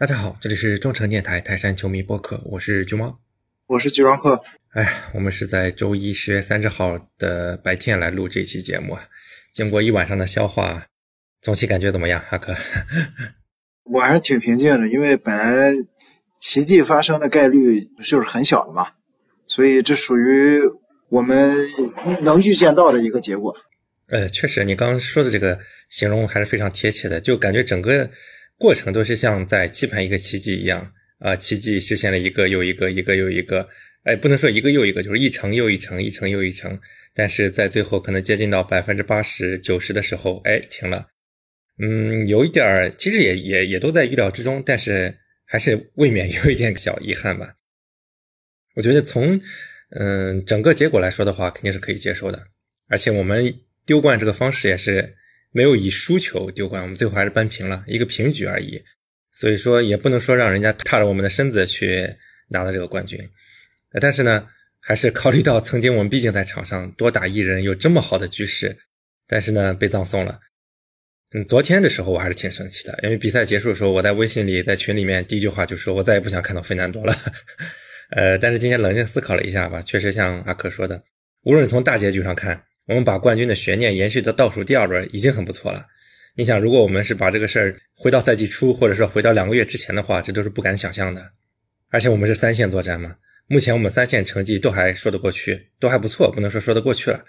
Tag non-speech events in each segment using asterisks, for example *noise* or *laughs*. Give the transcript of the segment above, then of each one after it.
大家好，这里是中诚电台泰山球迷播客，我是橘猫，我是橘装客。哎，我们是在周一十月三十号的白天来录这期节目啊，经过一晚上的消化，总体感觉怎么样，阿克？*laughs* 我还是挺平静的，因为本来奇迹发生的概率就是很小的嘛，所以这属于我们能预见到的一个结果。呃，确实，你刚刚说的这个形容还是非常贴切的，就感觉整个过程都是像在期盼一个奇迹一样啊，奇迹实现了一个又一个，一个又一个，哎，不能说一个又一个，就是一层又一层，一层又一层，但是在最后可能接近到百分之八十九十的时候，哎，停了，嗯，有一点儿，其实也也也都在预料之中，但是还是未免有一点小遗憾吧。我觉得从嗯整个结果来说的话，肯定是可以接受的，而且我们。丢冠这个方式也是没有以输球丢冠，我们最后还是扳平了一个平局而已，所以说也不能说让人家踏着我们的身子去拿了这个冠军，但是呢，还是考虑到曾经我们毕竟在场上多打一人有这么好的局势，但是呢被葬送了。嗯，昨天的时候我还是挺生气的，因为比赛结束的时候我在微信里在群里面第一句话就说我再也不想看到费南多了。*laughs* 呃，但是今天冷静思考了一下吧，确实像阿克说的，无论从大结局上看。我们把冠军的悬念延续到倒数第二轮已经很不错了。你想，如果我们是把这个事儿回到赛季初，或者说回到两个月之前的话，这都是不敢想象的。而且我们是三线作战嘛，目前我们三线成绩都还说得过去，都还不错，不能说说得过去了。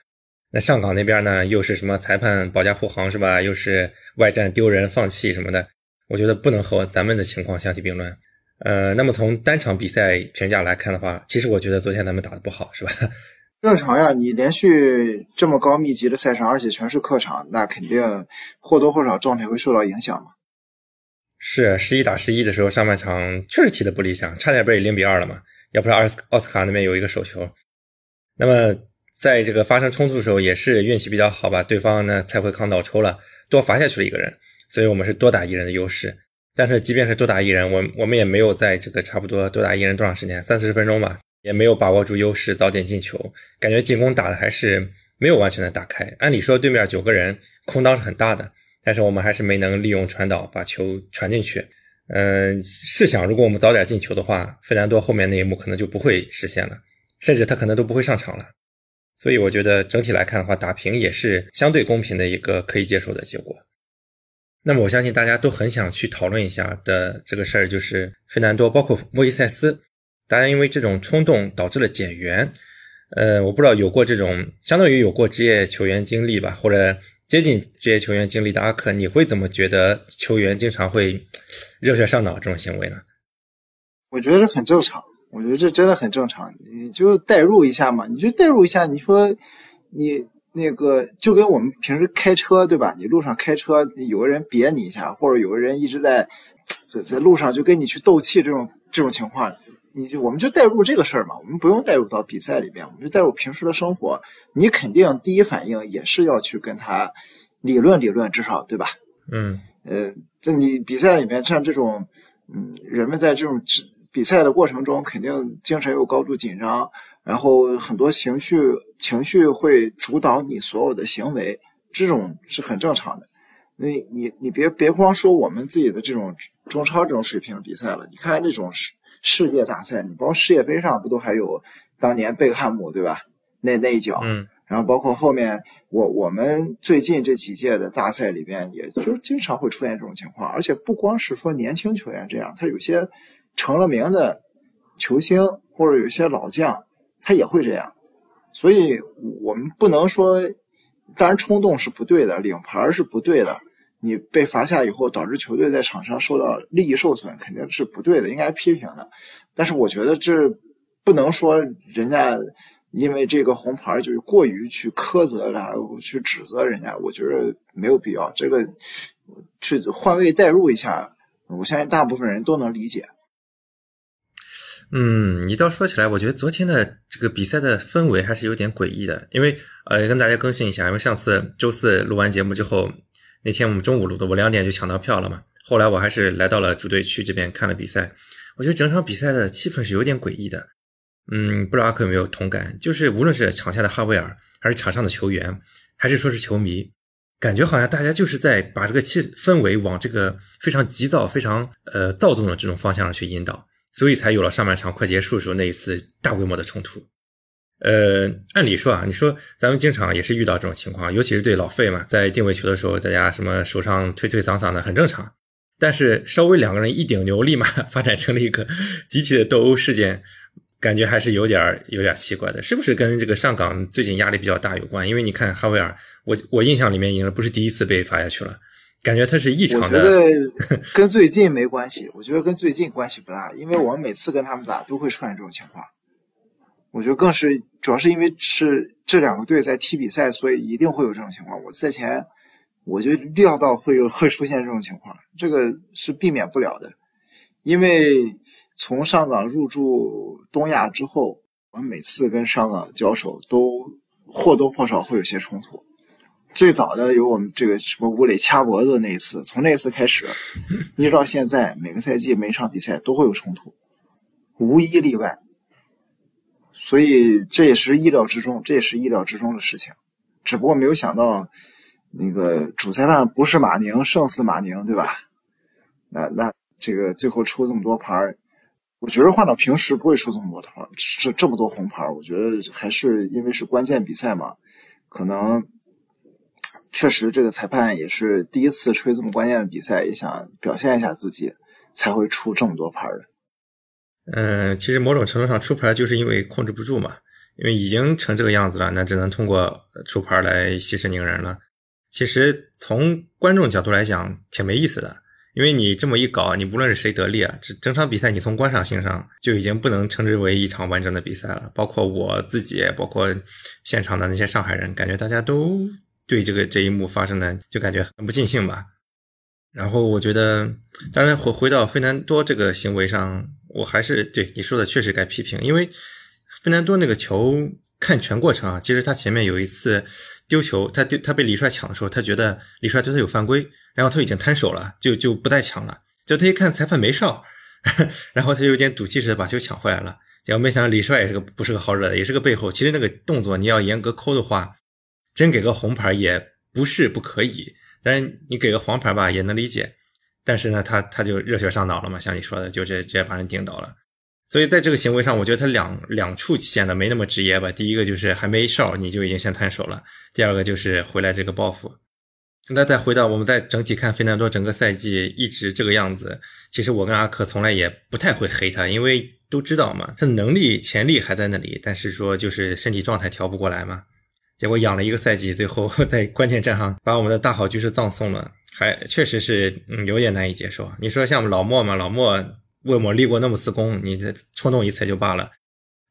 那上港那边呢，又是什么裁判保驾护航是吧？又是外战丢人放弃什么的，我觉得不能和咱们的情况相提并论。呃，那么从单场比赛评价来看的话，其实我觉得昨天咱们打得不好，是吧？正常呀，你连续这么高密集的赛程，而且全是客场，那肯定或多或少状态会受到影响嘛。是十一打十一的时候，上半场确实踢的不理想，差点被零比二了嘛。要不是奥斯奥斯卡那边有一个手球，那么在这个发生冲突的时候，也是运气比较好吧。对方呢，蔡慧康倒抽了，多罚下去了一个人，所以我们是多打一人的优势。但是即便是多打一人，我我们也没有在这个差不多多打一人多长时间，三四十分钟吧。也没有把握住优势，早点进球，感觉进攻打的还是没有完全的打开。按理说对面九个人空当是很大的，但是我们还是没能利用传导把球传进去。嗯，试想如果我们早点进球的话，费南多后面那一幕可能就不会实现了，甚至他可能都不会上场了。所以我觉得整体来看的话，打平也是相对公平的一个可以接受的结果。那么我相信大家都很想去讨论一下的这个事儿，就是费南多，包括莫伊塞斯。大家因为这种冲动导致了减员，呃，我不知道有过这种相当于有过职业球员经历吧，或者接近职业球员经历的阿克，你会怎么觉得球员经常会 *sniffs* 热血上脑这种行为呢？我觉得这很正常，我觉得这真的很正常，你就代入一下嘛，你就代入一下，你说你那个就跟我们平时开车对吧？你路上开车有个人别你一下，或者有个人一直在在在路上就跟你去斗气这种这种情况。你就我们就带入这个事儿嘛，我们不用带入到比赛里边，我们就带入平时的生活。你肯定第一反应也是要去跟他理论理论，至少对吧？嗯，呃，在你比赛里面，像这种，嗯，人们在这种比赛的过程中，肯定精神又高度紧张，然后很多情绪情绪会主导你所有的行为，这种是很正常的。你你你别别光说我们自己的这种中超这种水平的比赛了，你看那种是。世界大赛，你包括世界杯上不都还有当年贝克汉姆对吧？那那一脚，嗯，然后包括后面我我们最近这几届的大赛里边，也就是经常会出现这种情况，而且不光是说年轻球员这样，他有些成了名的球星或者有些老将，他也会这样，所以我们不能说，当然冲动是不对的，领牌是不对的。你被罚下以后，导致球队在场上受到利益受损，肯定是不对的，应该批评的。但是我觉得这不能说人家因为这个红牌就是过于去苛责然后去指责人家，我觉得没有必要。这个去换位代入一下，我相信大部分人都能理解。嗯，你倒说起来，我觉得昨天的这个比赛的氛围还是有点诡异的，因为呃，跟大家更新一下，因为上次周四录完节目之后。那天我们中午录的，我两点就抢到票了嘛。后来我还是来到了主队区这边看了比赛。我觉得整场比赛的气氛是有点诡异的。嗯，不知道阿克有没有同感？就是无论是场下的哈维尔，还是场上的球员，还是说是球迷，感觉好像大家就是在把这个气氛围往这个非常急躁、非常呃躁动的这种方向上去引导，所以才有了上半场快结束的时候那一次大规模的冲突。呃，按理说啊，你说咱们经常也是遇到这种情况，尤其是对老费嘛，在定位球的时候，大家什么手上推推搡搡的很正常。但是稍微两个人一顶牛，立 *laughs* 马发展成了一个集体的斗殴事件。感觉还是有点有点奇怪的，是不是跟这个上港最近压力比较大有关？因为你看哈维尔，我我印象里面已经不是第一次被罚下去了，感觉他是异常的。我觉得 *laughs* 跟最近没关系，我觉得跟最近关系不大，因为我们每次跟他们打都会出现这种情况。我觉得更是主要是因为是这两个队在踢比赛，所以一定会有这种情况。我赛前我就料到会有会出现这种情况，这个是避免不了的，因为。从上港入驻东亚之后，我们每次跟上港交手都或多或少会有些冲突。最早的有我们这个什么吴磊掐脖子那一次，从那次开始，一直到现在，每个赛季每场比赛都会有冲突，无一例外。所以这也是意料之中，这也是意料之中的事情。只不过没有想到，那个主裁判不是马宁胜似马宁，对吧？那那这个最后出这么多牌。我觉得换到平时不会出这么多牌，这这么多红牌。我觉得还是因为是关键比赛嘛，可能确实这个裁判也是第一次吹这么关键的比赛，也想表现一下自己，才会出这么多牌的。嗯，其实某种程度上出牌就是因为控制不住嘛，因为已经成这个样子了，那只能通过出牌来息事宁人了。其实从观众角度来讲，挺没意思的。因为你这么一搞，你不论是谁得利啊，这整场比赛你从观赏性上就已经不能称之为一场完整的比赛了。包括我自己，包括现场的那些上海人，感觉大家都对这个这一幕发生的就感觉很不尽兴吧。然后我觉得，当然回回到费南多这个行为上，我还是对你说的确实该批评，因为费南多那个球看全过程啊，其实他前面有一次丢球，他丢他被李帅抢的时候，他觉得李帅对他有犯规。然后他已经摊手了，就就不再抢了。就他一看裁判没哨，*laughs* 然后他就有点赌气似的把球抢回来了。结果没想到李帅也是个不是个好惹的，也是个背后。其实那个动作你要严格抠的话，真给个红牌也不是不可以。但是你给个黄牌吧也能理解。但是呢，他他就热血上脑了嘛，像你说的，就直接把人顶倒了。所以在这个行为上，我觉得他两两处显得没那么职业吧。第一个就是还没哨你就已经先摊手了，第二个就是回来这个报复。那再回到我们再整体看费南多整个赛季一直这个样子，其实我跟阿克从来也不太会黑他，因为都知道嘛，他的能力潜力还在那里，但是说就是身体状态调不过来嘛。结果养了一个赛季，最后 *laughs* 在关键战上把我们的大好局势葬送了，还确实是嗯有点难以接受。你说像老莫嘛，老莫为我立过那么次功，你这冲动一次就罢了，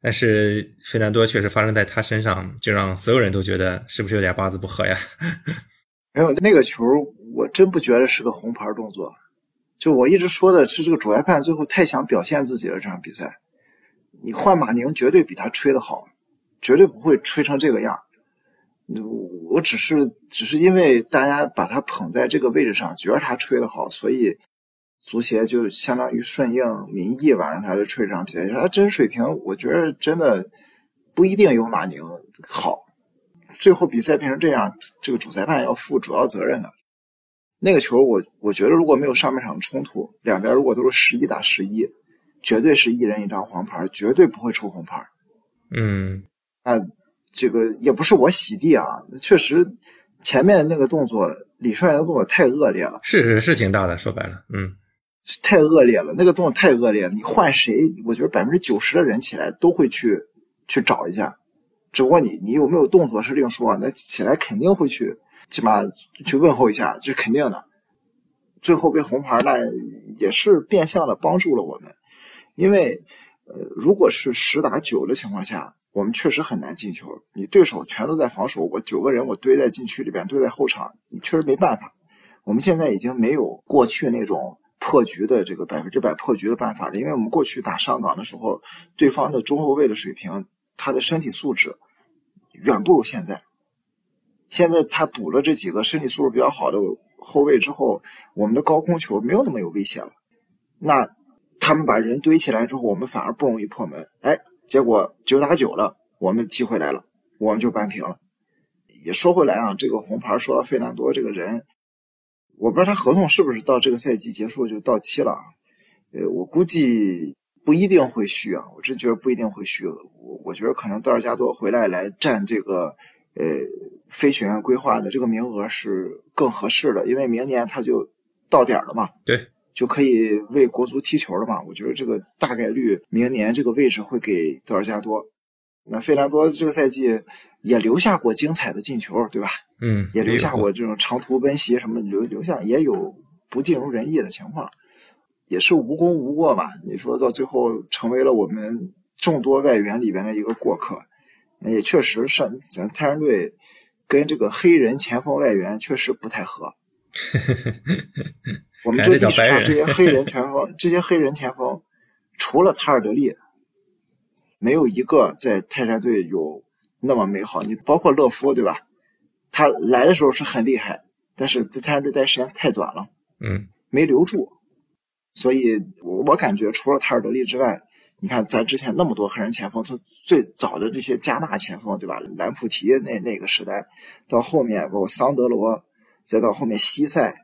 但是费南多确实发生在他身上，就让所有人都觉得是不是有点八字不合呀？*laughs* 没有那个球，我真不觉得是个红牌动作。就我一直说的是，这个主裁判最后太想表现自己了。这场比赛，你换马宁绝对比他吹的好，绝对不会吹成这个样。我只是只是因为大家把他捧在这个位置上，觉得他吹的好，所以足协就相当于顺应民意吧，让他来吹这场比赛。他真水平，我觉得真的不一定有马宁好。最后比赛变成这样，这个主裁判要负主要责任的。那个球，我我觉得如果没有上半场冲突，两边如果都是十一打十一，绝对是一人一张黄牌，绝对不会出红牌。嗯，啊，这个也不是我洗地啊，确实前面那个动作，李帅那个动作太恶劣了，是是是挺大的，说白了，嗯，太恶劣了，那个动作太恶劣了，你换谁，我觉得百分之九十的人起来都会去去找一下。只不过你你有没有动作是另说，那起来肯定会去，起码去问候一下，这是肯定的。最后被红牌，那也是变相的帮助了我们，因为呃，如果是十打九的情况下，我们确实很难进球。你对手全都在防守，我九个人我堆在禁区里边，堆在后场，你确实没办法。我们现在已经没有过去那种破局的这个百分之百破局的办法了，因为我们过去打上港的时候，对方的中后卫的水平。他的身体素质远不如现在。现在他补了这几个身体素质比较好的后卫之后，我们的高空球没有那么有威胁了。那他们把人堆起来之后，我们反而不容易破门。哎，结果九打九了，我们机会来了，我们就扳平了。也说回来啊，这个红牌说到费南多这个人，我不知道他合同是不是到这个赛季结束就到期了？呃，我估计不一定会续啊，我真觉得不一定会续。我我觉得可能德尔加多回来来占这个呃非学院规划的这个名额是更合适的，因为明年他就到点了嘛。对。就可以为国足踢球了嘛？我觉得这个大概率明年这个位置会给德尔加多。那费兰多这个赛季也留下过精彩的进球，对吧？嗯，也留下过这种长途奔袭什么留留下，也有不尽如人意的情况，也是无功无过吧？你说到最后成为了我们众多外援里边的一个过客，也确实是咱泰山队跟这个黑人前锋外援确实不太合。*laughs* 我们这历史上这些黑人前锋，这些黑人前锋，除了塔尔德利，没有一个在泰山队有那么美好。你包括勒夫，对吧？他来的时候是很厉害，但是在泰山队待时间太短了，嗯，没留住。所以，我我感觉除了塔尔德利之外，你看咱之前那么多黑人前锋，从最早的这些加纳前锋，对吧？兰普提那那个时代，到后面包括桑德罗，再到后面西塞。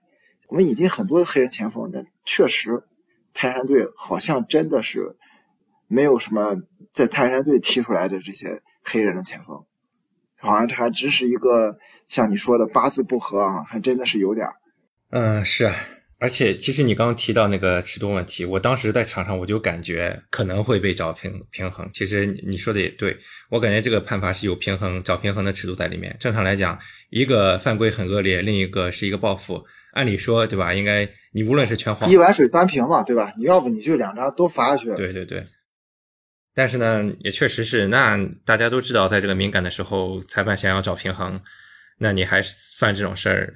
我们已经很多黑人前锋，但确实，泰山队好像真的是没有什么在泰山队踢出来的这些黑人的前锋，好像这还只是一个像你说的八字不合啊，还真的是有点儿嗯，是啊，而且其实你刚刚提到那个尺度问题，我当时在场上我就感觉可能会被找平平衡。其实你说的也对，我感觉这个判罚是有平衡找平衡的尺度在里面。正常来讲，一个犯规很恶劣，另一个是一个报复。按理说，对吧？应该你无论是全黄一碗水端平嘛，对吧？你要不你就两张都罚下去。对对对。但是呢，也确实是，那大家都知道，在这个敏感的时候，裁判想要找平衡，那你还是犯这种事儿，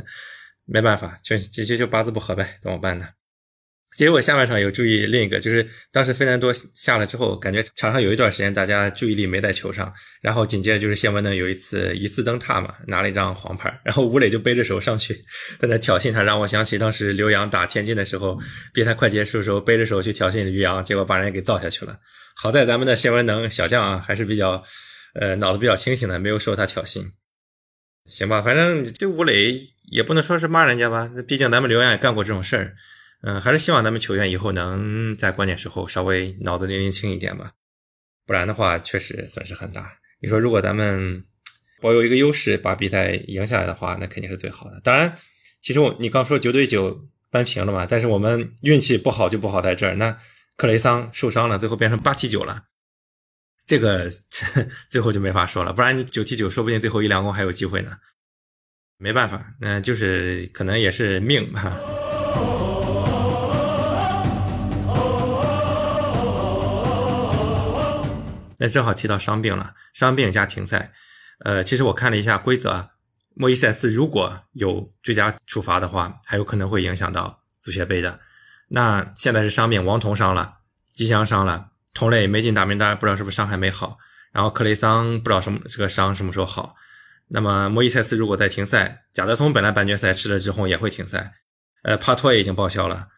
*laughs* 没办法，就就就就八字不合呗，怎么办呢？结果下半场有注意另一个，就是当时费南多下了之后，感觉场上有一段时间大家注意力没在球上，然后紧接着就是谢文呢有一次疑似蹬踏嘛，拿了一张黄牌，*laughs* 然后吴磊就背着手上去在那挑衅他，让我想起当时刘洋打天津的时候，比赛快结束的时候背着手去挑衅于洋，结果把人给造下去了。好在咱们的谢文能小将啊还是比较，呃脑子比较清醒的，没有受他挑衅。行吧，反正这吴磊也不能说是骂人家吧，毕竟咱们刘洋也干过这种事儿。嗯，还是希望咱们球员以后能在关键时候稍微脑子灵灵清一点吧，不然的话确实损失很大。你说如果咱们保有一个优势，把比赛赢下来的话，那肯定是最好的。当然，其实我你刚说九对九扳平了嘛，但是我们运气不好就不好在这儿。那克雷桑受伤了，最后变成八踢九了，这个 *laughs* 最后就没法说了。不然你九踢九，说不定最后一两攻还有机会呢。没办法，那就是可能也是命哈。那正好提到伤病了，伤病加停赛。呃，其实我看了一下规则，莫伊塞斯如果有追加处罚的话，还有可能会影响到足协杯的。那现在是伤病，王彤伤了，吉祥伤了，同类没进大名单，不知道是不是伤还没好。然后克雷桑不知道什么这个伤什么时候好。那么莫伊塞斯如果再停赛，贾德松本来半决赛吃了之后也会停赛。呃，帕托也已经报销了。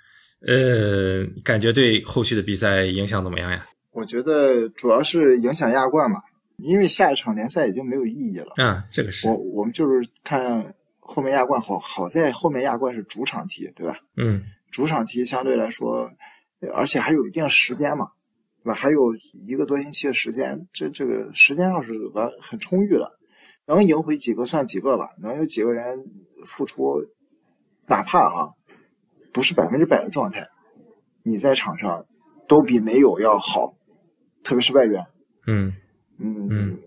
呃，感觉对后续的比赛影响怎么样呀？我觉得主要是影响亚冠嘛，因为下一场联赛已经没有意义了。嗯，这个是。我我们就是看后面亚冠好，好在后面亚冠是主场踢，对吧？嗯。主场踢相对来说，而且还有一定时间嘛，对吧？还有一个多星期的时间，这这个时间上是完很充裕的，能赢回几个算几个吧，能有几个人付出，哪怕啊不是百分之百的状态，你在场上都比没有要好。特别是外援，嗯嗯嗯，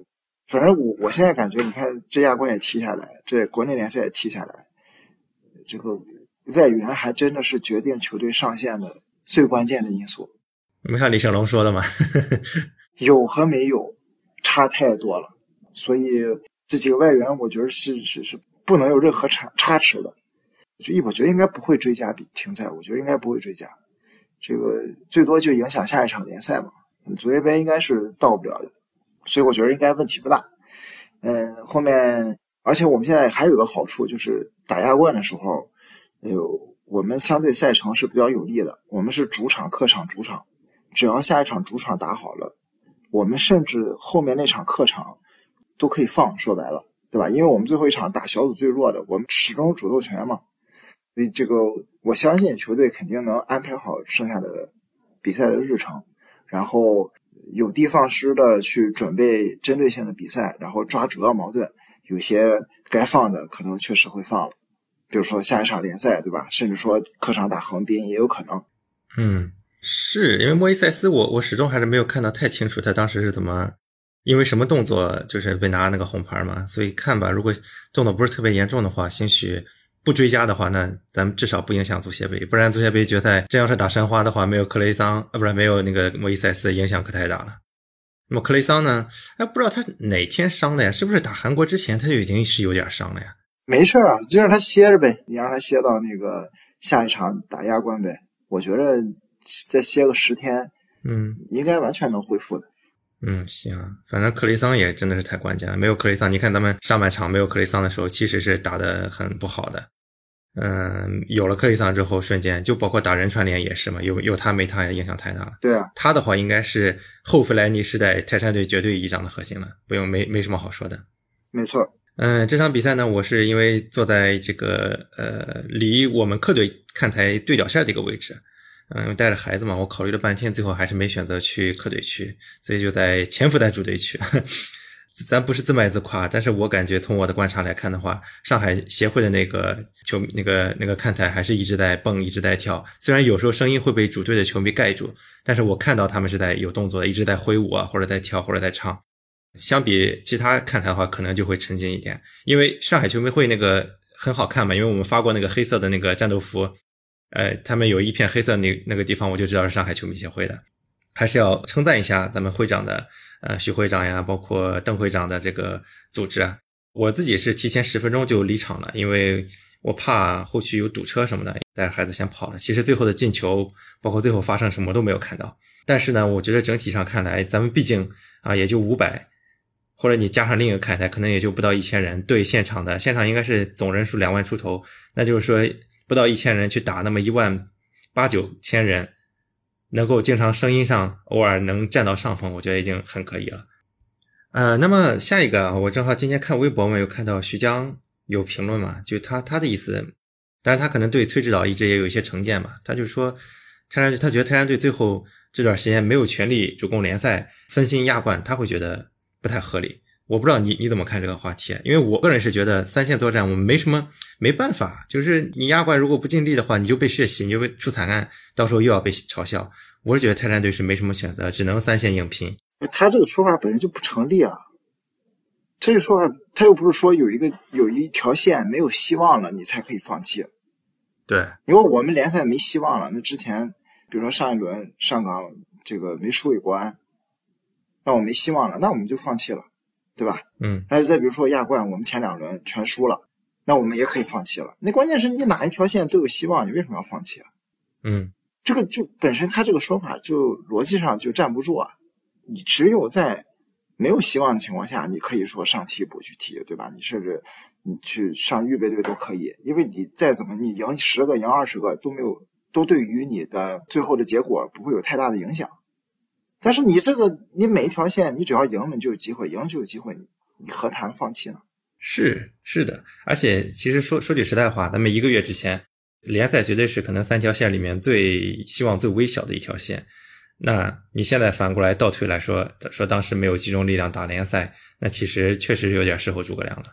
反正我我现在感觉，你看这亚冠也踢下来，这国内联赛也踢下来，这个外援还真的是决定球队上限的最关键的因素。没看李小龙说的吗？有和没有差太多了，所以这几个外援，我觉得是是是不能有任何差差池的。就我觉得应该不会追加比停赛，我觉得应该不会追加，这个最多就影响下一场联赛嘛。足协杯应该是到不了的，所以我觉得应该问题不大。嗯，后面而且我们现在还有个好处，就是打亚冠的时候，呃，我们相对赛程是比较有利的。我们是主场、客场、主场，只要下一场主场打好了，我们甚至后面那场客场都可以放。说白了，对吧？因为我们最后一场打小组最弱的，我们始终主动权嘛，所以这个我相信球队肯定能安排好剩下的比赛的日程，然后有的放矢的去准备针对性的比赛，然后抓主要矛盾，有些该放的可能确实会放了，比如说下一场联赛，对吧？甚至说客场打横滨也有可能。嗯，是因为莫伊塞斯，我我始终还是没有看到太清楚他当时是怎么，因为什么动作就是被拿那个红牌嘛，所以看吧，如果动作不是特别严重的话，兴许不追加的话，那咱们至少不影响足协杯，不然足协杯决赛真要是打申花的话，没有克雷桑啊，不是没有那个莫伊塞斯，影响可太大了。那么克雷桑呢？哎，不知道他哪天伤的呀？是不是打韩国之前他就已经是有点伤了呀？没事啊，就让他歇着呗，你让他歇到那个下一场打亚冠呗。我觉得再歇个十天，嗯应该完全能恢复的。嗯，行，反正克雷桑也真的是太关键了。没有克雷桑，你看咱们上半场没有克雷桑的时候，其实是打得很不好的。嗯，有了克雷桑之后，瞬间就包括打人串联也是嘛，有有他没他也影响太大了。对啊，他的话应该是后弗莱尼时代泰山队绝对一仗的核心了，不用没没什么好说的。没错。嗯，这场比赛呢，我是因为坐在这个呃离我们客队看台对角线这个位置，嗯，因为带着孩子嘛，我考虑了半天，最后还是没选择去客队区，所以就在潜伏在主队区。*laughs* 咱不是自卖自夸，但是我感觉从我的观察来看的话，上海协会的那个球那个那个看台还是一直在蹦，一直在跳。虽然有时候声音会被主队的球迷盖住，但是我看到他们是在有动作的，一直在挥舞啊，或者在跳，或者在唱。相比其他看台的话，可能就会沉浸一点，因为上海球迷会那个很好看嘛，因为我们发过那个黑色的那个战斗服，呃，他们有一片黑色那那个地方，我就知道是上海球迷协会的，还是要称赞一下咱们会长的，呃，徐会长呀，包括邓会长的这个组织啊。我自己是提前十分钟就离场了，因为我怕后续有堵车什么的，带着孩子先跑了。其实最后的进球，包括最后发生什么都没有看到，但是呢，我觉得整体上看来，咱们毕竟啊，也就五百。或者你加上另一个看台，可能也就不到一千人。对现场的现场应该是总人数两万出头，那就是说不到一千人去打那么一万八九千人，能够经常声音上偶尔能占到上风，我觉得已经很可以了。呃，那么下一个，我正好今天看微博嘛，有看到徐江有评论嘛，就他他的意思，当然他可能对崔指导一直也有一些成见嘛，他就说泰山队他觉得泰山队最后这段时间没有全力主攻联赛，分心亚冠，他会觉得。不太合理，我不知道你你怎么看这个话题？因为我个人是觉得三线作战我们没什么没办法，就是你亚冠如果不尽力的话，你就被血洗，你就被出惨案，到时候又要被嘲笑。我是觉得泰山队是没什么选择，只能三线硬拼。他这个说法本身就不成立啊！这个说法他又不是说有一个有一条线没有希望了，你才可以放弃。对，因为我们联赛没希望了。那之前比如说上一轮上港这个没输给国安。那我没希望了，那我们就放弃了，对吧？嗯。还有再比如说亚冠，我们前两轮全输了，那我们也可以放弃了。那关键是你哪一条线都有希望，你为什么要放弃啊？嗯，这个就本身他这个说法就逻辑上就站不住啊。你只有在没有希望的情况下，你可以说上替补去踢，对吧？你甚至你去上预备队都可以，因为你再怎么你赢十个赢二十个都没有，都对于你的最后的结果不会有太大的影响。但是你这个，你每一条线，你只要赢了，你就有机会，赢了就有机会，你何谈放弃呢？是是的，而且其实说说句实在话，咱们一个月之前，联赛绝对是可能三条线里面最希望最微小的一条线。那你现在反过来倒推来说，说当时没有集中力量打联赛，那其实确实有点事后诸葛亮了。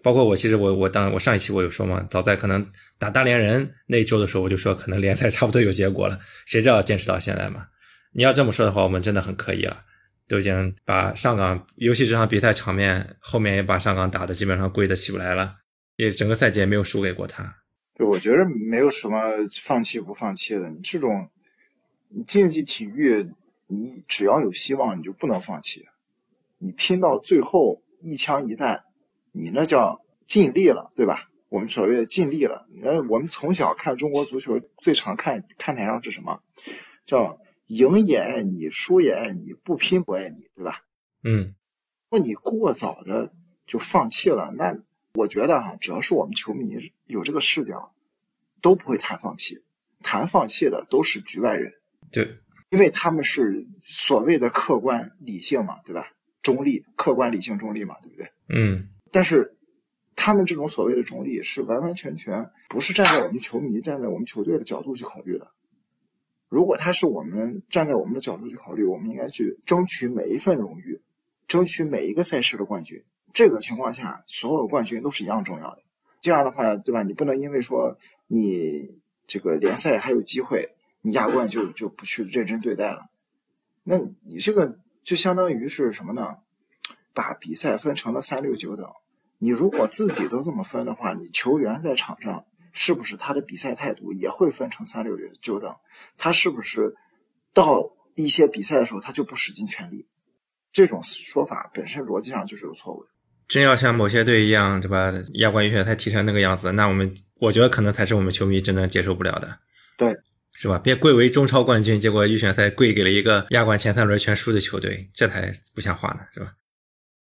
包括我，其实我我当我上一期我有说嘛，早在可能打大连人那一周的时候，我就说可能联赛差不多有结果了，谁知道坚持到现在嘛？你要这么说的话，我们真的很可以了，都已经把上港，尤其这场比赛场面，后面也把上港打的基本上跪得起不来了，也整个赛季也没有输给过他。对，我觉得没有什么放弃不放弃的，你这种竞技体育，你只要有希望，你就不能放弃，你拼到最后一枪一弹，你那叫尽力了，对吧？我们所谓的尽力了。那我们从小看中国足球，最常看看台上是什么？叫。赢也爱你，输也爱你，不拼不爱你，对吧？嗯，那你过早的就放弃了，那我觉得哈，只要是我们球迷有这个视角，都不会谈放弃。谈放弃的都是局外人，对，因为他们是所谓的客观理性嘛，对吧？中立、客观、理性、中立嘛，对不对？嗯。但是他们这种所谓的中立，是完完全全不是站在我们球迷、站在我们球队的角度去考虑的。如果他是我们站在我们的角度去考虑，我们应该去争取每一份荣誉，争取每一个赛事的冠军。这个情况下，所有冠军都是一样重要的。这样的话，对吧？你不能因为说你这个联赛还有机会，你亚冠就就不去认真对待了。那你这个就相当于是什么呢？把比赛分成了三六九等。你如果自己都这么分的话，你球员在场上是不是他的比赛态度也会分成三六九等？他是不是到一些比赛的时候他就不使尽全力？这种说法本身逻辑上就是有错误的。真要像某些队一样，对吧？亚冠预选赛踢成那个样子，那我们我觉得可能才是我们球迷真的接受不了的。对，是吧？别贵为中超冠军，结果预选赛跪给了一个亚冠前三轮全输的球队，这才不像话呢，是吧？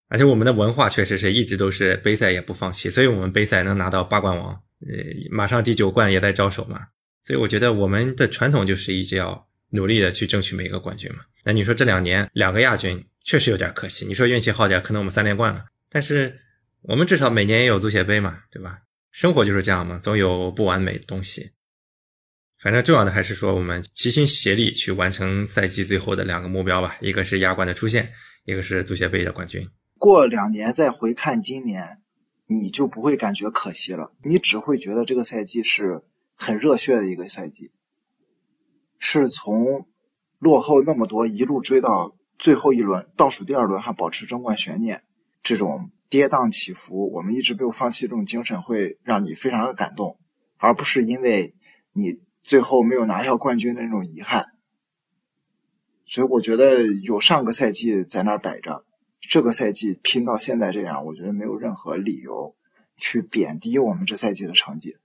而且我们的文化确实是一直都是杯赛也不放弃，所以我们杯赛能拿到八冠王，呃，马上第九冠也在招手嘛。所以我觉得我们的传统就是一直要努力的去争取每一个冠军嘛。那你说这两年两个亚军确实有点可惜，你说运气好点，可能我们三连冠了。但是我们至少每年也有足协杯嘛，对吧？生活就是这样嘛，总有不完美东西。反正重要的还是说我们齐心协力去完成赛季最后的两个目标吧，一个是亚冠的出现，一个是足协杯的冠军。过两年再回看今年，你就不会感觉可惜了，你只会觉得这个赛季是很热血的一个赛季，是从落后那么多一路追到最后一轮倒数第二轮还保持争冠悬念。这种跌宕起伏，我们一直没有放弃这种精神，会让你非常的感动，而不是因为你最后没有拿下冠军的那种遗憾。所以我觉得有上个赛季在那儿摆着，这个赛季拼到现在这样，我觉得没有任何理由去贬低我们这赛季的成绩。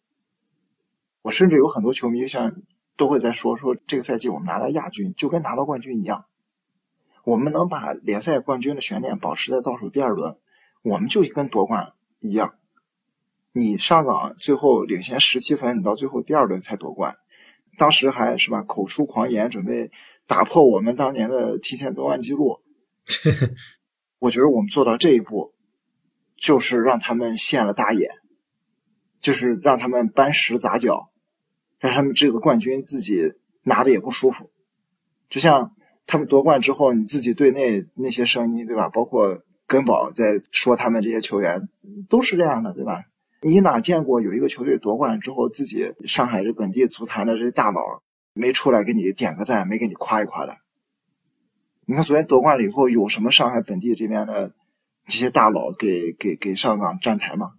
我甚至有很多球迷像都会在说说这个赛季我们拿到亚军就跟拿到冠军一样。我们能把联赛冠军的悬念保持在倒数第二轮，我们就跟夺冠一样。你上港最后领先十七分，你到最后第二轮才夺冠，当时还是吧口出狂言，准备打破我们当年的提前夺冠记录。*laughs* 我觉得我们做到这一步，就是让他们现了大眼，就是让他们搬石砸脚，让他们这个冠军自己拿的也不舒服，就像。他们夺冠之后，你自己队内那些声音，对吧？包括根宝在说他们这些球员，都是这样的，对吧？你哪见过有一个球队夺冠之后，自己上海这本地足坛的这些大佬没出来给你点个赞，没给你夸一夸的？你看昨天夺冠了以后，有什么上海本地这边的这些大佬给给给上港站台吗？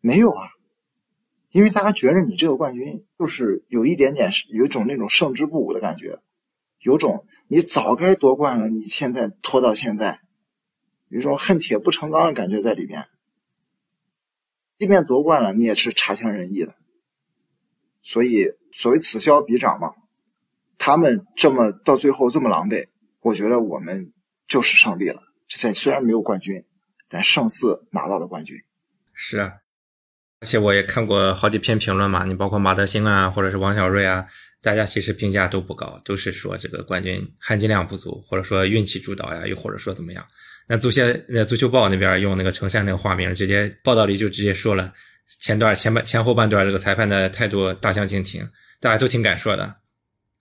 没有啊，因为大家觉着你这个冠军就是有一点点有一种那种胜之不武的感觉，有种。你早该夺冠了，你现在拖到现在，有一种恨铁不成钢的感觉在里边。即便夺冠了，你也是差强人意的。所以，所谓此消彼长嘛，他们这么到最后这么狼狈，我觉得我们就是胜利了。这赛虽然没有冠军，但胜似拿到了冠军。是啊，而且我也看过好几篇评论嘛，你包括马德兴啊，或者是王小瑞啊。大家其实评价都不高，都是说这个冠军含金量不足，或者说运气主导呀，又或者说怎么样。那足协、那足球报那边用那个程山那个化名，直接报道里就直接说了，前段前半前后半段这个裁判的态度大相径庭，大家都挺敢说的。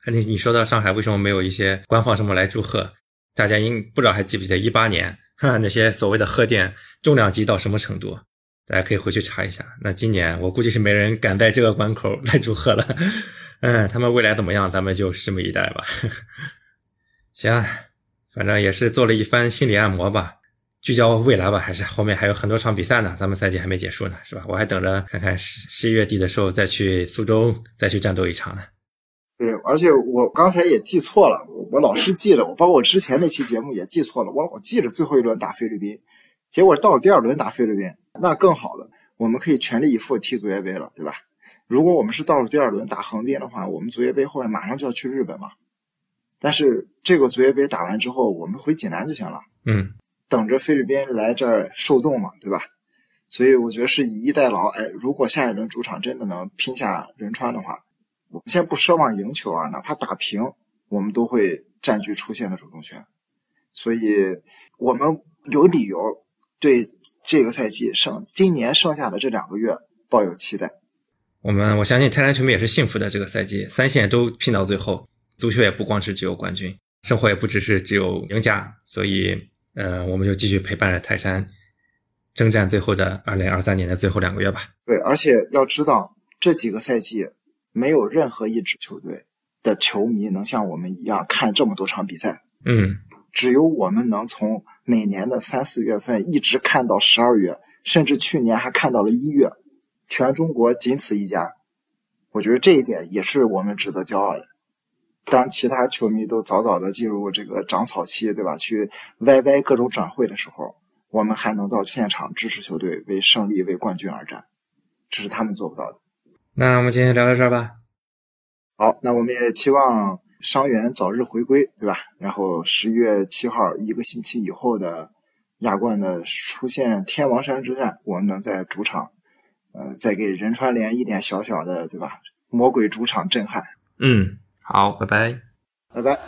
你你说到上海为什么没有一些官方什么来祝贺？大家应不知道还记不记得一八年哈 *laughs* 那些所谓的贺电重量级到什么程度？大家可以回去查一下。那今年我估计是没人敢在这个关口来祝贺了。嗯，他们未来怎么样，咱们就拭目以待吧。*laughs* 行，反正也是做了一番心理按摩吧，聚焦未来吧，还是后面还有很多场比赛呢，咱们赛季还没结束呢，是吧？我还等着看看十十一月底的时候再去苏州再去战斗一场呢。对，而且我刚才也记错了，我老是记着，我包括我之前那期节目也记错了，我老记着最后一轮打菲律宾，结果到了第二轮打菲律宾，那更好了，我们可以全力以赴踢足协杯了，对吧？如果我们是到了第二轮打横滨的话，我们足协杯后面马上就要去日本嘛。但是这个足协杯打完之后，我们回济南就行了。嗯，等着菲律宾来这儿受冻嘛，对吧？所以我觉得是以逸待劳。哎，如果下一轮主场真的能拼下仁川的话，我们先不奢望赢球啊，哪怕打平，我们都会占据出线的主动权。所以我们有理由对。这个赛季剩今年剩下的这两个月抱有期待。我们我相信泰山球迷也是幸福的，这个赛季三线都拼到最后，足球也不光是只有冠军，生活也不只是只有赢家，所以，呃，我们就继续陪伴着泰山，征战最后的二零二三年的最后两个月吧。对，而且要知道这几个赛季，没有任何一支球队的球迷能像我们一样看这么多场比赛。嗯，只有我们能从每年的三四月份一直看到十二月，甚至去年还看到了一月。全中国仅此一家，我觉得这一点也是我们值得骄傲的。当其他球迷都早早的进入这个长草期，对吧？去歪歪各种转会的时候，我们还能到现场支持球队，为胜利、为冠军而战，这是他们做不到的。那我们今天聊到这儿吧。好，那我们也期望伤员早日回归，对吧？然后十一月七号一个星期以后的亚冠的出现天王山之战，我们能在主场。呃，再给仁川联一点小小的，对吧？魔鬼主场震撼。嗯，好，拜拜，拜拜。